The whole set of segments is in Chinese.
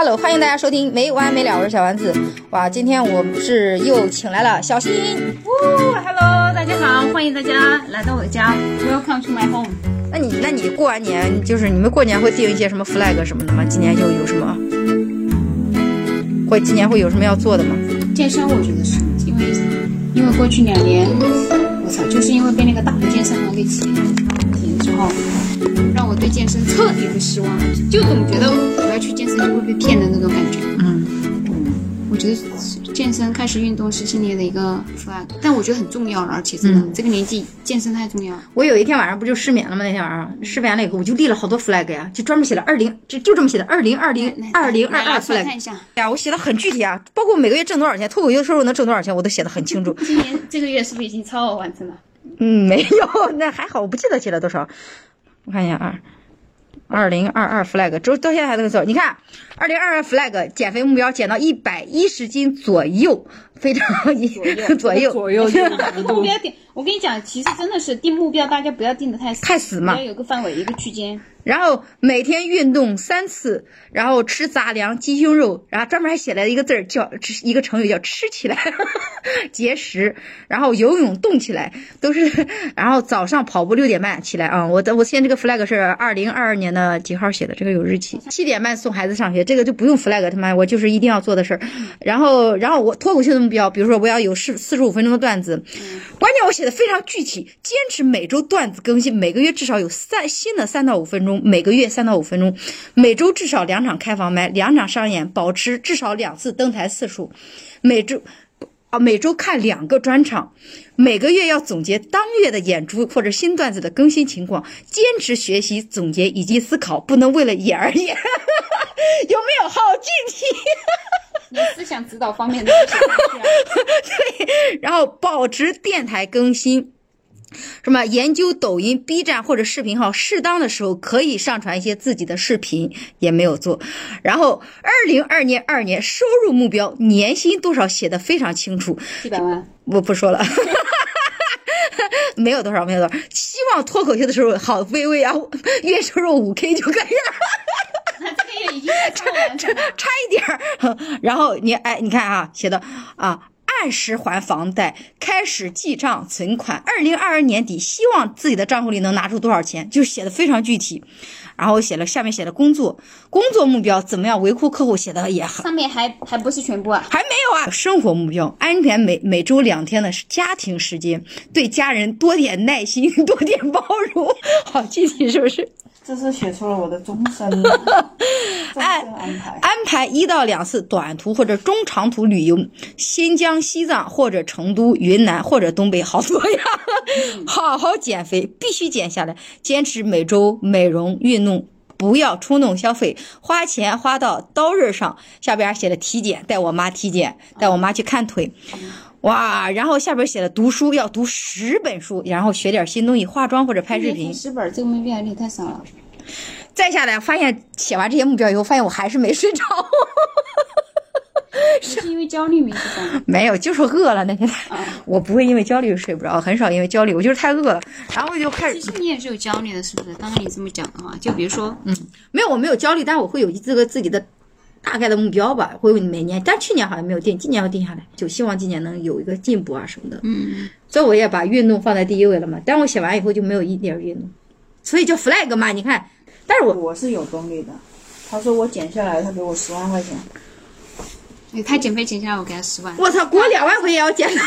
Hello，欢迎大家收听没完没了，我是小丸子。哇，今天我们是又请来了小新。哦，Hello，大家好，欢迎大家来到我的家，Welcome to my home。那你，那你过完年，就是你们过年会定一些什么 flag 什么的吗？今年又有什么？会今年会有什么要做的吗？健身，我觉得是因为因为过去两年，我操，就是因为被那个大的健身房给挤了之后，让我对健身彻底的失望，就总觉得我要去健身就会被骗的那种感觉。嗯，我觉得健身开始运动是今年的一个 flag，但我觉得很重要了，而且真的、这个年纪健身太重要了。我有一天晚上不就失眠了吗？那天晚上失眠了以后，我就立了好多 flag 呀，就专门写了二零，就就这么写的，二零二零二零二二 flag。看一下，哎呀，我写的很具体啊，包括每个月挣多少钱，脱口秀收入能挣多少钱，我都写的很清楚。今年这个月是不是已经超额完成了？嗯，没有，那还好，我不记得写了多少。我看一下啊，二零二二 flag，周到现在还能走。你看，二零二二 flag 减肥目标减到一百一十斤左右，非常左右 左右就难 度目标定，我跟你讲，其实真的是定目标，大家不要定的太死，太死嘛要有个范围，一个区间。然后每天运动三次，然后吃杂粮、鸡胸肉，然后专门还写了一个字儿叫一个成语叫吃起来，节食。然后游泳动起来，都是。然后早上跑步六点半起来啊！我的我现在这个 flag 是二零二二年的几号写的？这个有日期，七点半送孩子上学，这个就不用 flag，他妈我就是一定要做的事儿。然后然后我脱口秀的目标，比如说我要有四四十五分钟的段子，关键我写的非常具体，坚持每周段子更新，每个月至少有三新的三到五分钟，每个月三到五分钟，每周至少两场开房麦，两场商演，保持至少两次登台次数，每周。啊，每周看两个专场，每个月要总结当月的演出或者新段子的更新情况，坚持学习、总结以及思考，不能为了演而演。有没有好具体？你思想指导方面的 对，然后保持电台更新。什么研究抖音、B 站或者视频号，适当的时候可以上传一些自己的视频，也没有做。然后，二零二年二年收入目标年薪多少写的非常清楚，一百万，我不说了。没有多少，没有多少。希望脱口秀的时候好卑微啊，月收入五 K 就可以了。那 这个月已经超额完成了。差一点儿。然后你哎，你看啊，写的啊，按时还房贷，开始记账存款。二零二二年底，希望自己的账户里能拿出多少钱，就是写的非常具体。然后写了下面写的工作，工作目标怎么样维护客户，写的也很。上面还还不是全部啊，还没有啊！生活目标安排每每周两天的家庭时间，对家人多点耐心，多点包容。好具体是不是？这是写出了我的终身 安排。安排一到两次短途或者中长途旅游，新疆、西藏或者成都、云南或者东北，好多呀！好好减肥，必须减下来，坚持每周美容运动。不要冲动消费，花钱花到刀刃上。下边写的体检，带我妈体检，带我妈去看腿。哇，然后下边写了读书，要读十本书，然后学点新东西，化妆或者拍视频。十本这个目标有点太少了。再下来，发现写完这些目标以后，发现我还是没睡着。是因为焦虑没睡着？没有，就是饿了那天。我不会因为焦虑睡不着，很少因为焦虑，我就是太饿了，然后就开始。其实你也是有焦虑的，是不是？刚刚你这么讲的话，就比如说，嗯，没有，我没有焦虑，但是我会有这个自己的大概的目标吧，会每年，但去年好像没有定，今年要定下来，就希望今年能有一个进步啊什么的。嗯，所以我也把运动放在第一位了嘛。但我写完以后就没有一点运动，所以叫 flag 嘛。你看，但是我我是有动力的。他说我减下来，他给我十万块钱。对他减肥减下来，我给他十万。我操，给我两万块钱要减。这个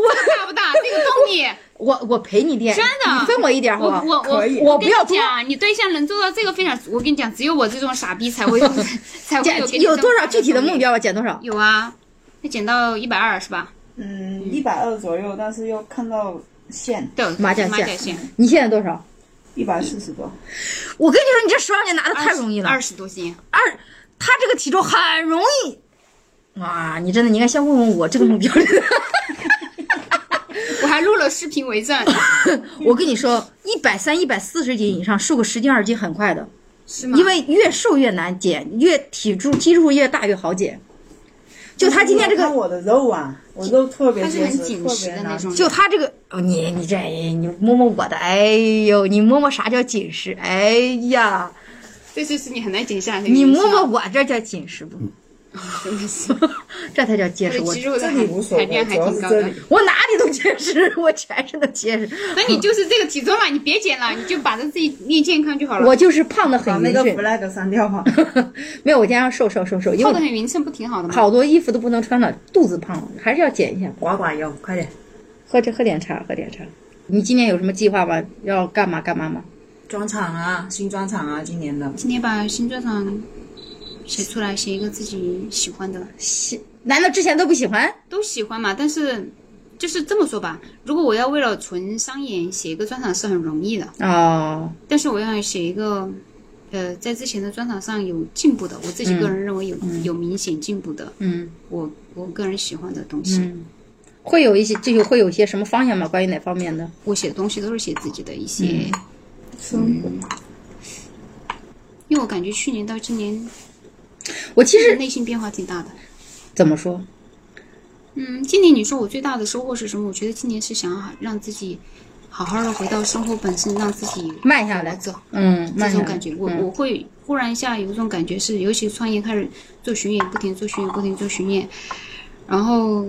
我大不大？这个动力，我我陪你练，真的，你分我一点好我不好？我我可以我不要多。讲，你对象能做到这个非常，我跟你讲，只有我这种傻逼才会有 才会有有多少具体的目？标啊？减多少？有啊，要减到一百二是吧？嗯，一百二左右，但是要看到线对，麻将线麻将线，你现在多少？一百四十多。我跟你说，你这十万块钱拿的太容易了。二十多斤。二，他这个体重很容易。哇，你真的，你应该先问问我这个目标。我还录了视频为证，我跟你说，一百三、一百四十斤以上，瘦个十斤二十斤很快的，是吗？因为越瘦越难减，越体重基数越大越好减。就他今天这个，看我的肉啊，我肉特别它是结实，很紧特别难实的那种。就他这个，哦，你你这你摸摸我的，哎呦，你摸摸啥叫紧实？哎呀，这就是你很难减下来。你摸摸，我这叫紧实不？真的是，这才叫结实。我肌肉的这里无所谓还主要挺高的是这里。我哪里都结实，我全身都结实。那你就是这个体重嘛，你别减了，你就把这自己练健康就好了。我就是胖的把那个很匀称，flag 删掉哈。没有，我今天要瘦瘦瘦瘦，因瘦的很匀称，不挺好的吗？好多衣服都不能穿了，肚子胖了，还是要减一下。刮刮腰，快点！喝着喝点茶，喝点茶。你今年有什么计划吗？要干嘛干嘛吗？专场啊，新专场啊，今年的。今年把新专场写出来，写一个自己喜欢的，喜，难道之前都不喜欢？都喜欢嘛。但是就是这么说吧，如果我要为了纯商演写一个专场是很容易的，哦，但是我要写一个。呃，在之前的专场上有进步的，我自己个人认为有、有明显进步的，嗯我我个人喜欢的东西，嗯，会有一些，这就会有一些什么方向吗？关于哪方面的？我写的东西都是写自己的一些，生活。因为我感觉去年到今年我其实内心变化挺大的。怎么说？嗯，今年你说我最大的收获是什么？我觉得今年是想要让自己好好的回到生活本身，让自己慢下来走嗯，这种感觉。我嗯我会忽然一下有一种感觉是，尤其创业开始做巡演，不停做巡演，不停做巡演，然后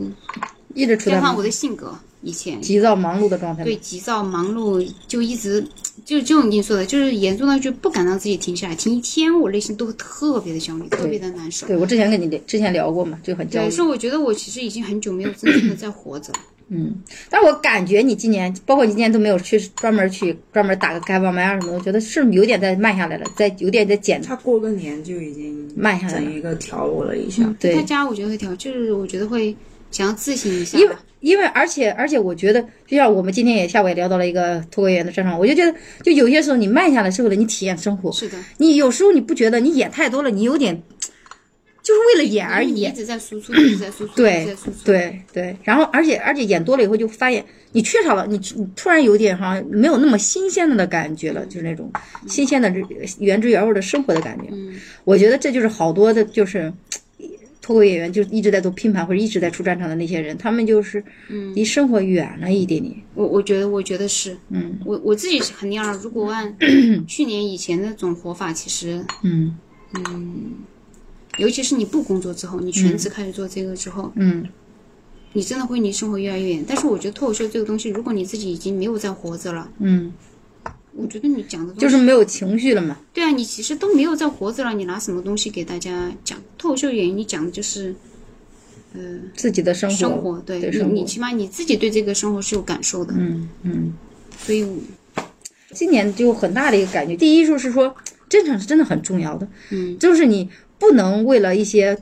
一直处在加上我的性格，以前急躁忙碌的状态。对，急躁忙碌，就一直就就你说的，就是严重到就不敢让自己停下来，停一天我内心都会特别的焦虑，特别的难受。对我之前跟你之前聊过嘛，就很焦对，虑。所以我觉得我其实已经很久没有真正的在活着。嗯，但我感觉你今年，包括你今年都没有去专门去专门打个开放麦啊什么的，我觉得是有点在慢下来了，在有点在减他过个年就已经慢下来了整一个调我了一下。对他家我觉得会调，就是我觉得会想要自信一下因为。因为而且而且我觉得，就像我们今天也下午也聊到了一个脱口演员的专场，我就觉得，就有些时候你慢下来是为了你体验生活，是的，你有时候你不觉得你演太多了，你有点就是为了演而已，一直在输出，一直在输出，一直对在输出。对对，然后而且而且演多了以后就发现你缺少了，你你突然有点好像没有那么新鲜的感觉了，就是那种新鲜的原汁原味的生活的感觉。嗯，我觉得这就是好多的，就是脱口演员就一直在做拼盘或者一直在出战场的那些人，他们就是离生活远了一点点。我我觉得我觉得是，嗯我我自己是肯定啊。如果按 去年以前那种活法，其实嗯尤其是你不工作之后，你全职开始做这个之后，嗯你真的会离生活越来越远。但是我觉得脱口秀这个东西，如果你自己已经没有在活着了，嗯，我觉得你讲的就是没有情绪了嘛。对啊，你其实都没有在活着了，你拿什么东西给大家讲？脱口秀演员你讲的就是自己的生活，生活，对你你起码你自己对这个生活是有感受的，嗯嗯。所以今年就很大的一个感觉，第一就是说，真诚是真的很重要的，嗯，就是你不能为了一些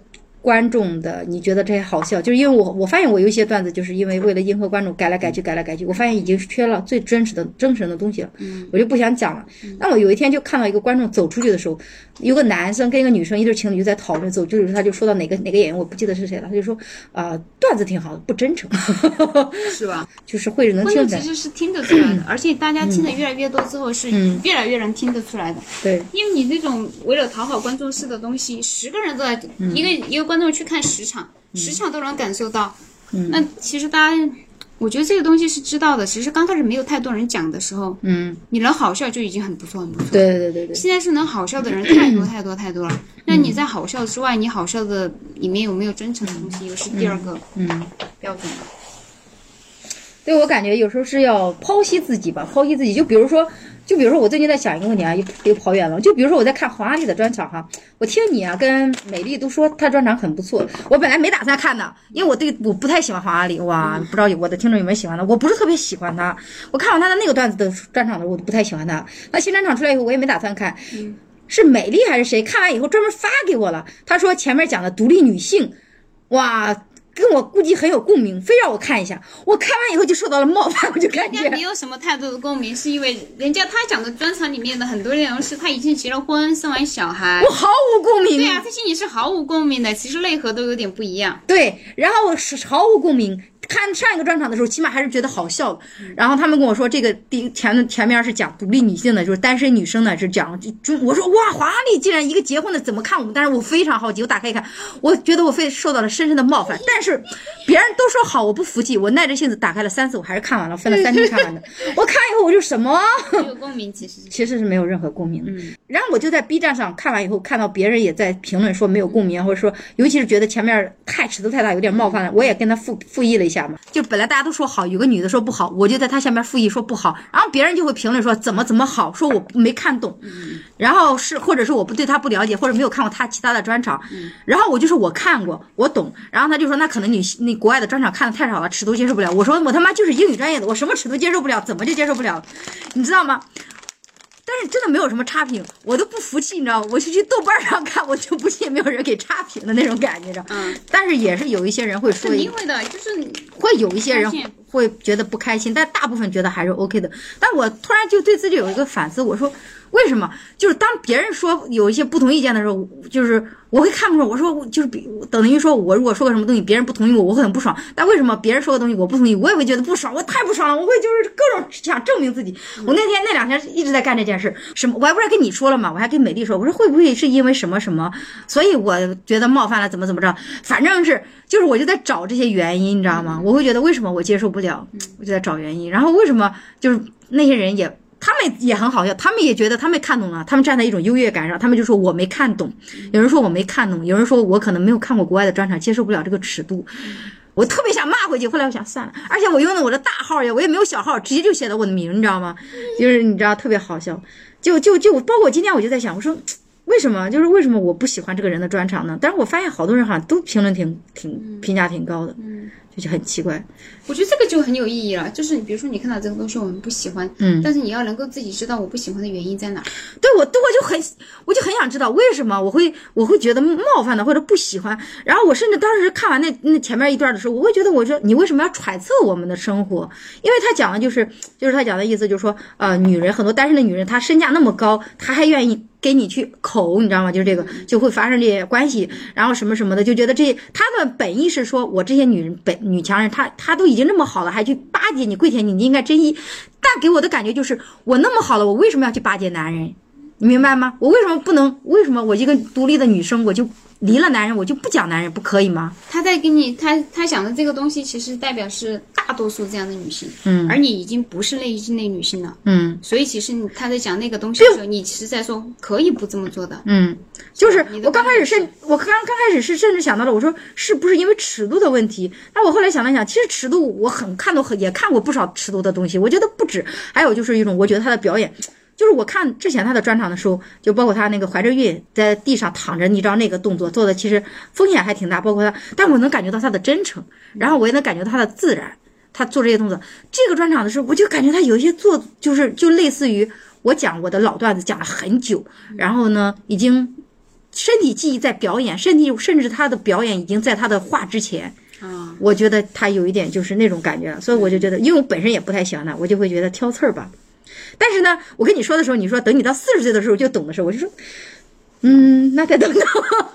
观众的，你觉得这些好笑，就是因为我我发现我有一些段子，就是因为为了迎合观众改来改去，改来改去，我发现已经缺了最真实的真实的东西了，嗯。我就不想讲了。那我有一天就看到一个观众走出去的时候，有个男生跟一个女生一对情侣就在讨论，走出去的时候他就说到哪个哪个演员，我不记得是谁了，他就说啊、段子挺好的，不真诚，是吧？就是会能观听出来，众其实是听得出来的，而且大家听的越来越多之后，是嗯。越来越能听得出来的。对，因为你那种为了讨好观众式的东西，十个人都在、嗯。一个一个观众去看十场，十场都能感受到。嗯那其实大家，我觉得这个东西是知道的，只是刚开始没有太多人讲的时候，嗯，你能好笑就已经很不错，很不错。对对对对，现在是能好笑的人太多太多太多了。那你在好笑之外，你好笑的里面有没有真诚的东西，又是第二个嗯。标准。对我感觉有时候是要剖析自己吧，剖析自己。就比如说，就比如说我最近在想一个问题啊，又又跑远了。就比如说我在看黄阿丽的专场哈，我听你啊跟美丽都说她专场很不错，我本来没打算看的，因为我对我不太喜欢黄阿丽，哇，不知道我的听众有没有喜欢的，我不是特别喜欢她。我看完她的那个段子的专场的时候，我都不太喜欢她。那新专场出来以后，我也没打算看。是美丽还是谁？看完以后专门发给我了，她说前面讲的独立女性，哇。跟我估计很有共鸣，非让我看一下。我看完以后就受到了冒犯，我就感觉人家没有什么太多的共鸣，是因为人家他讲的专场里面的很多内容是他已经结了婚，生完小孩我。毫无共鸣。对啊，他心里是毫无共鸣的，其实内核都有点不一样。对然后是毫无共鸣。看上一个专场的时候，起码还是觉得好笑的。然后他们跟我说，这个第前前面是讲独立女性的，就是单身女生呢是讲就就我说哇，华丽竟然一个结婚的怎么看我们？但是我非常好奇，我打开一看，我觉得我非受到了深深的冒犯。但是别人都说好，我不服气，我耐着性子打开了三次，我还是看完了，分了三天看完的。我看以后我就什么？没有共鸣，其实是 其实是没有任何共鸣的。嗯然后我就在 B 站上看完以后，看到别人也在评论说没有共鸣，或者说尤其是觉得前面太尺度太大，有点冒犯了，我也跟他复复议了一下嘛。就本来大家都说好，有个女的说不好，我就在她下面复议说不好，然后别人就会评论说怎么怎么好，说我没看懂，然后是或者是我不对她不了解，或者没有看过她其他的专场，然后我就说我看过，我懂，然后他就说那可能你那国外的专场看的太少了，尺度接受不了。我说我他妈就是英语专业的，我什么尺度接受不了，怎么就接受不了？你知道吗？但是真的没有什么差评，我都不服气，你知道吗？我就去豆瓣上看，我就不信没有人给差评的那种感觉，你知道。嗯，但是也是有一些人会说肯，定会的，就是会有一些人会觉得不开心，但大部分觉得还是 OK 的。但我突然就对自己有一个反思，我说为什么？就是当别人说有一些不同意见的时候，就是我会看不顺。我说就是比等于说我如果说个什么东西，别人不同意我，我会很不爽。但为什么别人说个东西我不同意，我也会觉得不爽？我太不爽了，我会就是各种想证明自己。我那天那两天一直在干这件事，什么我还不是跟你说了吗？我还跟美丽说，我说会不会是因为什么什么，所以我觉得冒犯了，怎么怎么着？反正是就是我就在找这些原因，你知道吗？我会觉得为什么我接受不了，我就在找原因。然后为什么就是那些人也。他们也很好笑，他们也觉得他们看懂了，他们站在一种优越感上，他们就说我没看懂，有人说我没看懂，有人说我可能没有看过国外的专场，接受不了这个尺度。我特别想骂回去，后来我想算了，而且我用的我的大号呀，我也没有小号，直接就写的我的名，你知道吗？就是你知道特别好笑，就就就包括今天我就在想，我说为什么就是为什么我不喜欢这个人的专场呢？但是我发现好多人好像都评论挺挺评价挺高的，嗯，就很奇怪。我觉得这个就很有意义了。就是你比如说你看到这个东西我们不喜欢，嗯但是你要能够自己知道我不喜欢的原因在哪。对我，对我就很，我就很想知道为什么我会，我会觉得冒犯的或者不喜欢。然后我甚至当时看完那那前面一段的时候，我会觉得，我说你为什么要揣测我们的生活？因为他讲的就是，就是他讲的意思就是说，呃，女人很多单身的女人，她身价那么高，她还愿意给你去口，你知道吗？就是这个就会发生这些关系，然后什么什么的，就觉得这他的本意是说我这些女人本女强人，她她都已经那么好了，还去巴结你、跪舔你，你应该珍惜。但给我的感觉就是，我那么好了，我为什么要去巴结男人？你明白吗？我为什么不能？为什么我一个独立的女生，我就离了男人，我就不讲男人，不可以吗？他在给你，他他想的这个东西，其实代表是大多数这样的女性，嗯而你已经不是那一类女性了。嗯所以其实你他在讲那个东西的时候，你其实在说可以不这么做的。嗯，就是我刚开始观点甚，我刚刚开始是甚至想到了，我说是不是因为尺度的问题？那我后来想了想，其实尺度我很看到很也看过不少尺度的东西，我觉得不止。还有就是一种，我觉得他的表演。就是我看之前他的专场的时候，就包括他那个怀着孕在地上躺着，你知道那个动作做的其实风险还挺大，包括他，但我能感觉到他的真诚，然后我也能感觉到他的自然，他做这些动作。这个专场的时候，我就感觉他有一些做，就是就类似于我讲我的老段子讲了很久，然后呢，已经身体记忆在表演，身体甚至他的表演已经在他的话之前。啊，我觉得他有一点就是那种感觉，所以我就觉得，因为我本身也不太喜欢他，我就会觉得挑刺儿吧。但是呢，我跟你说的时候，你说等你到四十岁的时候就懂的时候，我就说，嗯，那再等等。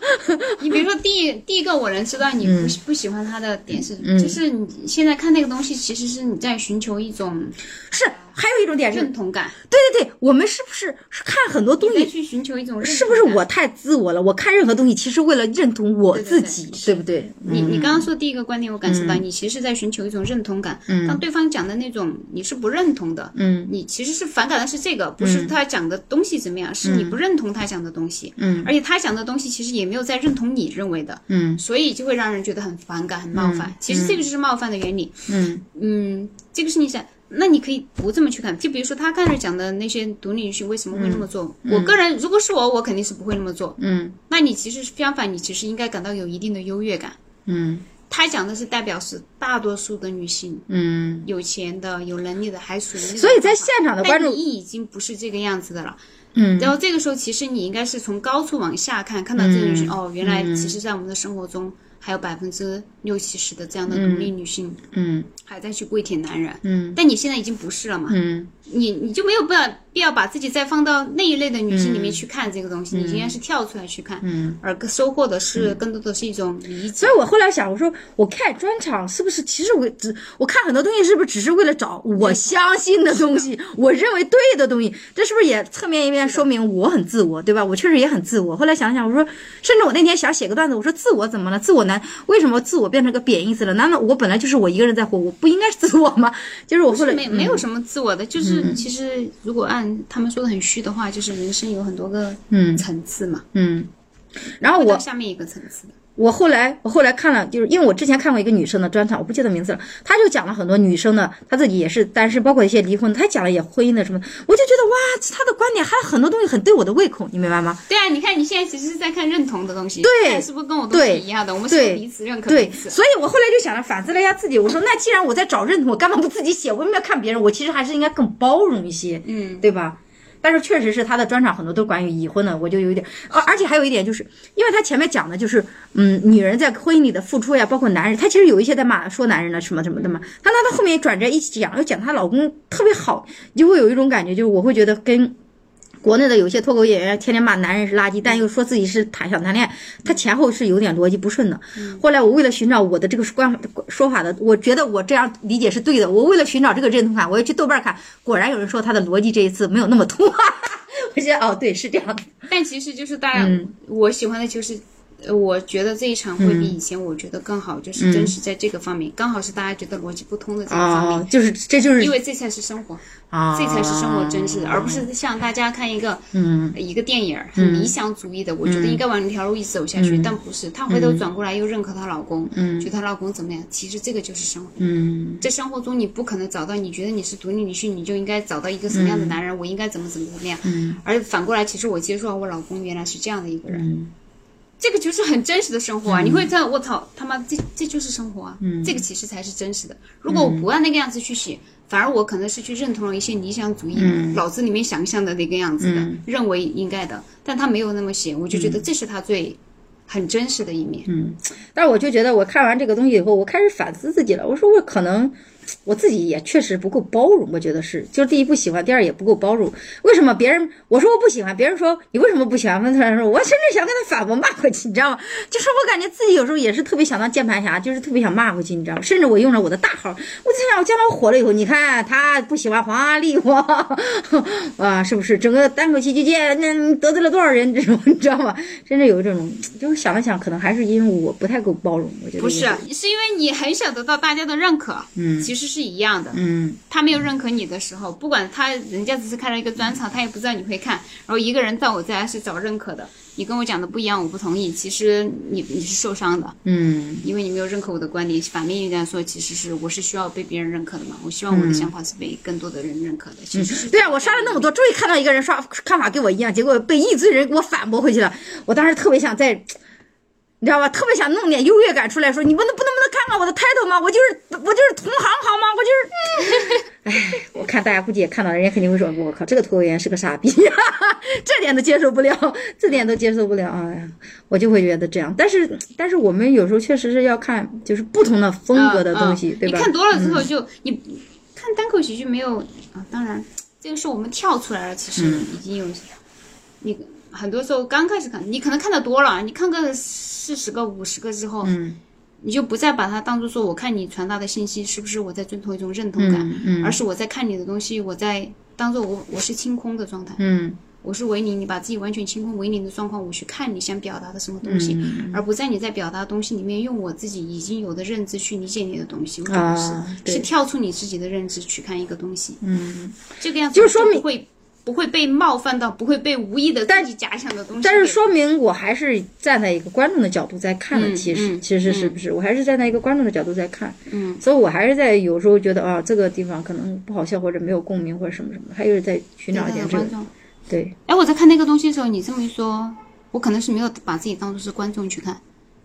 你比如说第一第一个，我能知道你不、不喜欢他的点是，就是你现在看那个东西，其实是你在寻求一种是，还有一种点是，认同感，对对对，我们是不是是看很多东西，去寻求一种认同。是不是我太自我了？我看任何东西，其实为了认同我自己，对不对？你你刚刚说第一个观点，我感受到你其实是在寻求一种认同感。嗯，当对方讲的那种你是不认同的，嗯，你其实是反感的是这个，不是他讲的东西怎么样，是你不认同他讲的东西。嗯，而且他讲的东西其实也没有在认同你认为的。嗯，所以就会让人觉得很反感、很冒犯。其实这个就是冒犯的原理。嗯嗯，这个是你想。那你可以不这么去看，就比如说他刚才讲的那些独立女性为什么会那么做？我个人如果是我，我肯定是不会那么做。嗯那你其实相反，你其实应该感到有一定的优越感。嗯他讲的是代表是大多数的女性，嗯，有钱的、有能力的，还属于所以在现场的观众你已经不是这个样子的了。嗯然后这个时候，其实你应该是从高处往下看，看到这个女性、哦，原来其实在我们的生活中还有百分之六七十的这样的独立女性、嗯。还在去跪舔男人，嗯。但你现在已经不是了嘛？嗯你你就没有必要必要把自己再放到那一类的女性里面去看这个东西，你应该是跳出来去看，嗯，而收获的是更多的是一种理解所。以我后来想，我说我看专场是不是，其实我只我看很多东西是不是只是为了找我相信的东西，我认为对的东西，这是不是也侧面一面说明我很自我，对吧？我确实也很自我。后来想想，我说，甚至我那天想写个段子，我说自我怎么了？自我难？为什么自我变成个贬义词了？难道我本来就是我一个人在活，我不应该是自我吗？就是我后来没没有什么自我的，就是其实如果按他们说的很虚的话，就是人生有很多个嗯。层次嘛，嗯，然后我下面一个层次的。我后来，我后来看了，就是因为我之前看过一个女生的专场，我不记得名字了，她就讲了很多女生的，她自己也是单身，包括一些离婚，她讲了也婚姻的什么，我就觉得哇，她的观点还有很多东西很对我的胃口，你明白吗？对啊，你看你现在其实是在看认同的东西，对是不是跟我东西对一样的？我们是彼此认可对彼，此。所以我后来就想着反思了一下自己，我说那既然我在找认同，我干嘛不自己写？我为什么要看别人？我其实还是应该更包容一些，嗯，对吧？但是确实是他的专场很多都关于已婚的，我就有一点，而而且还有一点就是，因为他前面讲的就是，嗯，女人在婚姻里的付出呀，包括男人，他其实有一些在骂说男人的什么什么的嘛。他那他后面转折一起讲，又讲她老公特别好，你就会有一种感觉，就是我会觉得跟。国内的有些脱口演员天天骂男人是垃圾，但又说自己是谈想谈恋爱，他前后是有点逻辑不顺的。后来我为了寻找我的这个观说法的，我觉得我这样理解是对的。我为了寻找这个认同感，我要去豆瓣看，果然有人说他的逻辑这一次没有那么通。我觉得哦，对，是这样的。但其实就是大家，嗯我喜欢的就是，呃，我觉得这一场会比以前我觉得更好，就是真实在这个方面，刚好是大家觉得逻辑不通的这个方面，哦，就是这就是因为这才是生活，啊，这才是生活真实的，而不是像大家看一个嗯。一个电影很理想主义的，我觉得应该往那条路一直走下去，但不是，她回头转过来又认可她老公，觉得她老公怎么样，其实这个就是生活。嗯。在生活中，你不可能找到你觉得你是独立女性，你就应该找到一个什么样的男人，我应该怎么怎么怎么样。嗯。而反过来，其实我接触到我老公原来是这样的一个人，嗯这个就是很真实的生活啊！你会在我操他妈，这这就是生活啊！嗯这个其实才是真实的。如果我不按那个样子去写，反而我可能是去认同了一些理想主义，嗯脑子里面想象的那个样子的，认为应该的，但他没有那么写，我就觉得这是他最很真实的一面。嗯，但是我就觉得我看完这个东西以后，我开始反思自己了。我说我可能我自己也确实不够包容，我觉得是，就是第一不喜欢，第二也不够包容。为什么别人我说我不喜欢，别人说你为什么不喜欢？问他说我甚至想跟他反驳骂回去，你知道吗？就是我感觉自己有时候也是特别想当键盘侠，就是特别想骂回去，你知道吗？甚至我用了我的大号，我就想我将来我火了以后，你看他不喜欢黄阿丽，我 啊，是不是整个单口喜剧界那得罪了多少人？这种你知道吗？甚至有这种，就是想了想，可能还是因为我不太够包容，我觉得不是，是因为你很想得到大家的认可，嗯其实是一样的。嗯他没有认可你的时候，不管他人家只是看了一个专场，他也不知道你会看。然后一个人到我这来是找认可的，你跟我讲的不一样，我不同意。其实你你是受伤的，嗯因为你没有认可我的观点。反面一点说，其实是我是需要被别人认可的嘛。我希望我的想法是被更多的人认可的。其实是对啊，我刷了那么多，终于看到一个人刷看法跟我一样，结果被一堆人给我反驳回去了。我当时特别想在，你知道吧？特别想弄点优越感出来，说你不能不能不能看看我的 title 吗？我就是我就是同行好吗？我就是，哎，我看大家估计也看到，人家肯定会说，我靠，这个脱口演员是个傻逼，这点都接受不了，这点都接受不了。哎呀，我就会觉得这样。但是但是我们有时候确实是要看，就是不同的风格的东西，对吧？你看多了之后就，你看单口喜剧没有啊？当然，这个是我们跳出来了，其实嗯已经有。你很多时候刚开始看，你可能看的多了，你看个四十个、五十个之后，嗯。你就不再把它当做说，我看你传达的信息是不是我在遵从一种认同感，嗯嗯。而是我在看你的东西，我在当做我我是清空的状态，嗯。我是为零，你把自己完全清空为零的状况，我去看你想表达的什么东西，嗯而不在你在表达的东西里面用我自己已经有的认知去理解你的东西，是，跳出你自己的认知去看一个东西，嗯。这个样子就是说明不会不会被冒犯到，不会被无意的自己假想的东西给。但是说明我还是站在一个观众的角度在看的，嗯其实、嗯其实是不是？我还是站在一个观众的角度在看，嗯，所以我还是在有时候觉得啊，这个地方可能不好笑或者没有共鸣或者什么什么，还有在寻找一点这个。对，哎，我在看那个东西的时候，你这么一说，我可能是没有把自己当做是观众去看。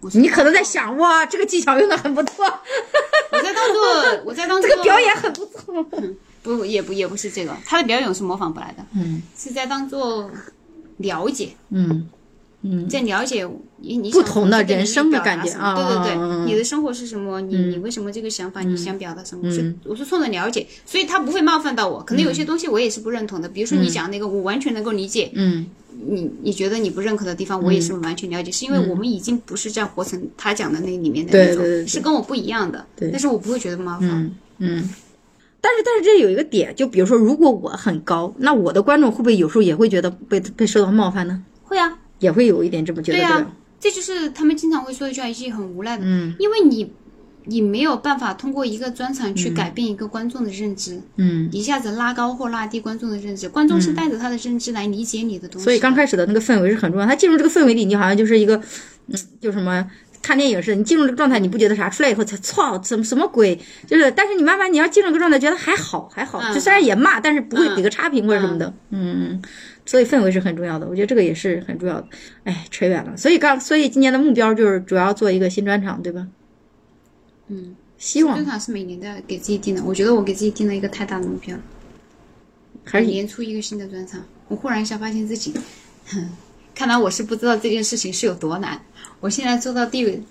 我你可能在想哇，这个技巧用的很不错，我在当做我在当做 这个表演很不错，不也不也不是这个，他的表演是模仿不来的，嗯是在当做了解，嗯嗯在了解你你不同的人生的感觉啊啊对对对，你的生活是什么？你、嗯你为什么这个想法？你想表达什么？是嗯我是冲着了解，所以他不会冒犯到我。可能有些东西我也是不认同的，比如说你讲那个，我完全能够理解。嗯你你觉得你不认可的地方，我也是完全了解，是因为我们已经不是在活成他讲的那里面的那种，是跟我不一样的。对但是我不会觉得冒犯。嗯嗯。但是但是这有一个点，就比如说，如果我很高，那我的观众会不会有时候也会觉得被被受到冒犯呢？会啊，也会有一点这么觉得，对啊对？，这就是他们经常会说一句话，一句很无奈的，嗯因为你你没有办法通过一个专场去改变一个观众的认知，嗯。一下子拉高或拉低观众的认知，观众是带着他的认知来理解你的东西的。所以刚开始的那个氛围是很重要，他进入这个氛围里，你好像就是一个，嗯，就什么看电影似的，你进入这个状态，你不觉得啥，出来以后才操，怎么什么鬼？就是，但是你慢慢你要进入这个状态，觉得还好还好，嗯就虽然也骂，但是不会给个差评或者什么的，嗯。所以氛围是很重要的，我觉得这个也是很重要的。哎，扯远了，所以刚，所以今年的目标就是主要做一个新专场，对吧？嗯，希望专场是每年都要给自己定的，我觉得我给自己定了一个太大的目标，还是年初一个新的专场。我忽然一下发现自己，哼，看来我是不知道这件事情是有多难。我现在做到第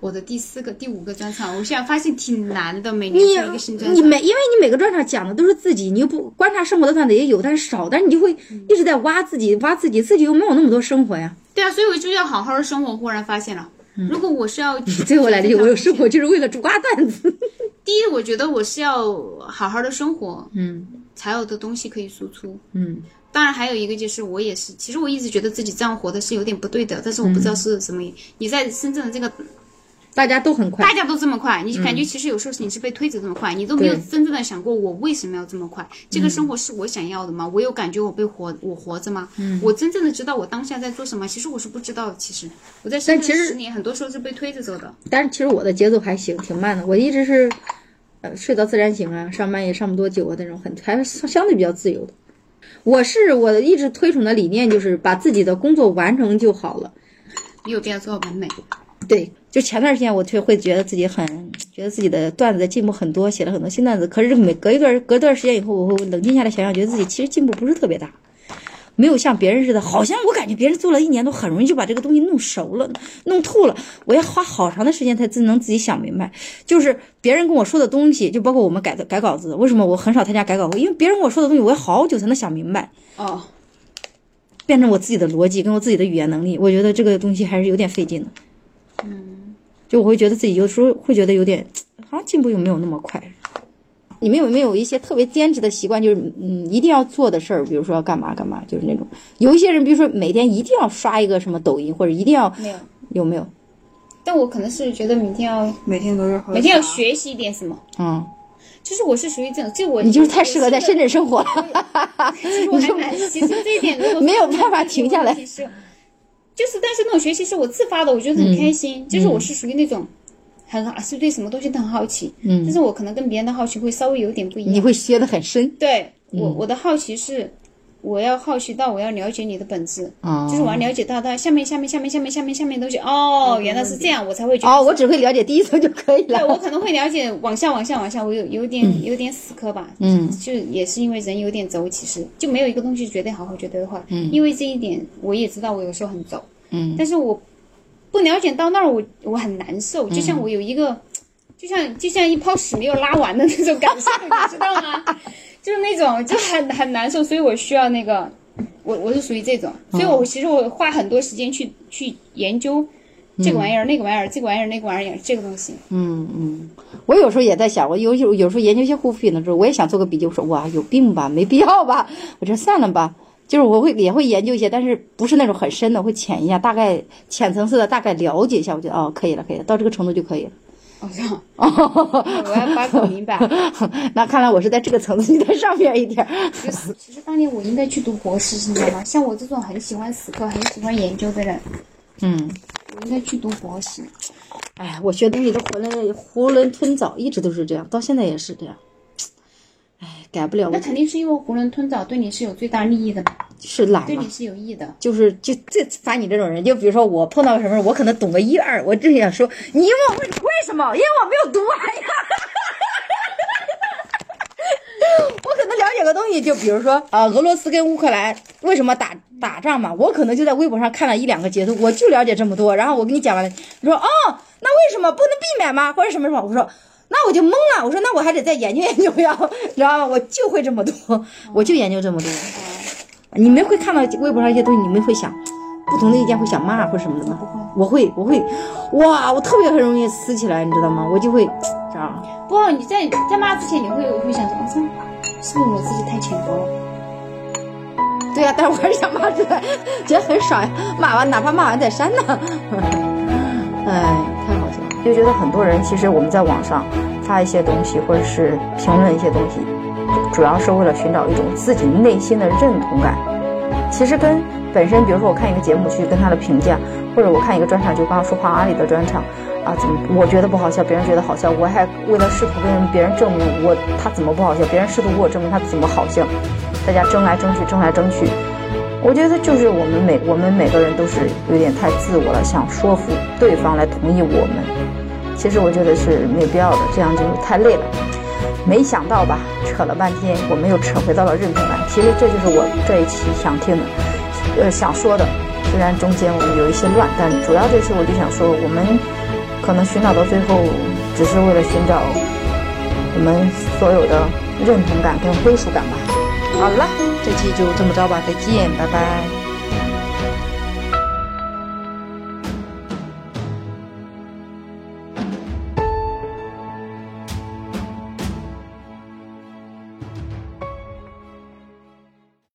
我的第四个、第五个专场，我现在发现挺难的，每年一个新专场。你每因为你每个专场讲的都是自己，你又不观察生活的段子也有，但是少，但是你就会一直在挖自己，挖自己，自己又没有那么多生活呀。对啊，所以我就要好好的生活。忽然发现了，如果我是要最后 来的，我有生活就是为了挖段子。第一，我觉得我是要好好的生活，嗯才有的东西可以输出。嗯当然，还有一个就是，我也是，其实我一直觉得自己这样活的是有点不对的，但是我不知道是什么。你在深圳的这个，大家都很快大。家都这么快，你感觉其实有时候你是被推着这么快，你都没有真正的想过我为什么要这么快？这个生活是我想要的吗？我有感觉我被活我活着吗？我真正的知道我当下在做什么？其实我是不知道的。其实我在深圳十年，很多时候是被推着走的。但是其实我的节奏还行，挺慢的。我一直是，呃，睡到自然醒啊，上班也上不多久啊，那种很还是相对比较自由的。我是我一直推崇的理念就是把自己的工作完成就好了。没有必要做到完美。对，就前段时间我就会觉得自己很，觉得自己的段子进步很多，写了很多新段子。可是每隔一段隔段时间以后，我会冷静下来想想，觉得自己其实进步不是特别大，没有像别人似的，好像我感觉别人做了一年多，很容易就把这个东西弄熟了、弄透了。我要花好长的时间才自能自己想明白。就是别人跟我说的东西，就包括我们改的改稿子，为什么我很少参加改稿会？因为别人跟我说的东西，我要好久才能想明白。哦，变成我自己的逻辑跟我自己的语言能力，我觉得这个东西还是有点费劲的。嗯，就我会觉得自己有时候会觉得有点，好像进步又没有那么快。你们有没有一些特别坚持的习惯，就是嗯一定要做的事儿，比如说要干嘛干嘛，就是那种有一些人，比如说每天一定要刷一个什么抖音，或者一定要没有。有没有？但我可能是觉得每天要每天都是喝每天要学习一点什么。嗯，就是我是属于这种，就我你就是太适合在深圳。生活了。其实我还蛮，其实这一点如果 没有办法停下来就是，但是那种学习是我自发的，我觉得很开心。就是我是属于那种很好是对什么东西都很好奇，嗯。但是我可能跟别人的好奇会稍微有点不一样。你会歇得很深。对我我的好奇是，我要好奇到我要了解你的本质，啊就是我要了解到它下面下面下面下面下面下面东西。哦，原来是这样，我才会觉得哦，我只会了解第一层就可以了。对，我。可能会了解往下往下往下，我有有点、有点死磕吧，嗯，就也是因为人有点轴，其实就没有一个东西绝对好或绝对坏，嗯。因为这一点我也知道我有时候很轴，嗯。但是我不了解到那儿我我很难受，就像我有一个，就像就像一泡屎没有拉完的那种感受，你知道吗？就是那种就很很难受，所以我需要那个，我我是属于这种，所以我其实我花很多时间去去研究这个玩意儿、那个玩意儿、这个玩意儿、那个玩意儿、这个东西。嗯嗯，我有时候也在想，我有有有时候研究一些护肤品的时候，我也想做个笔记，我说哇，有病吧，没必要吧，我说算了吧。就是我会也会研究一些，但是不是那种很深的，会浅一下，大概浅层次的大概了解一下，我觉得哦可以了，可以了，到这个程度就可以了。哦，我要把它搞明白。那看来我是在这个层次，你在上面一点儿。就是其实当年我应该去读博士，你知道吗？像我这种很喜欢死磕、很喜欢研究的人，嗯，我应该去读博士。哎呀，我学东西都囫囵囫囵吞枣，一直都是这样，到现在也是这样。哎，改不了，那肯定是因为囫囵吞枣对你是有最大利益的嘛，是懒嘛对你。是有益的。就是就最烦你这种人，就比如说我碰到个什么事，我可能懂个一二，我真想说，你问我为为什么？因为我没有读完呀。我可能了解个东西，就比如说啊、俄罗斯跟乌克兰为什么打打仗嘛，我可能就在微博上看了一两个截图，我就了解这么多。然后我跟你讲完了，你说哦，那为什么不能避免吗？或者什么什么？我说那我就懵了，我说那我还得再研究研究呀，知道吗？我就会这么多，我就研究这么多。你们会看到微博上一些东西，你们会想不同的意见会想骂或者什么的吗？我会，我会，哇，我特别很容易撕起来，你知道吗？我就会这样。不，你在在骂之前，你会会想怎么说？是不是我自己太浅薄了？对呀、但是我还是想骂出来，觉得很爽呀。骂完哪怕骂完再删呢。哎，太好笑了。就觉得很多人其实我们在网上发一些东西，或者是评论一些东西，主要是为了寻找一种自己内心的认同感。其实跟本身，比如说我看一个节目去跟他的评价，或者我看一个专场，就刚刚说黄阿里的专场，啊，怎么我觉得不好笑，别人觉得好笑，我还为了试图跟别人证明我他怎么不好笑，别人试图给我证明他怎么好笑，大家争来争去，争来争去。我觉得就是我们每我们每个人都是有点太自我了，想说服对方来同意我们。其实我觉得是没有必要的，这样就太累了。没想到吧，扯了半天，我们又扯回到了认同感。其实这就是我这一期想听的，呃，想说的。虽然中间我们有一些乱，但主要这次我就想说，我们可能寻找到最后，只是为了寻找我们所有的认同感跟归属感吧。好了，这期就这么着吧，再见，拜拜。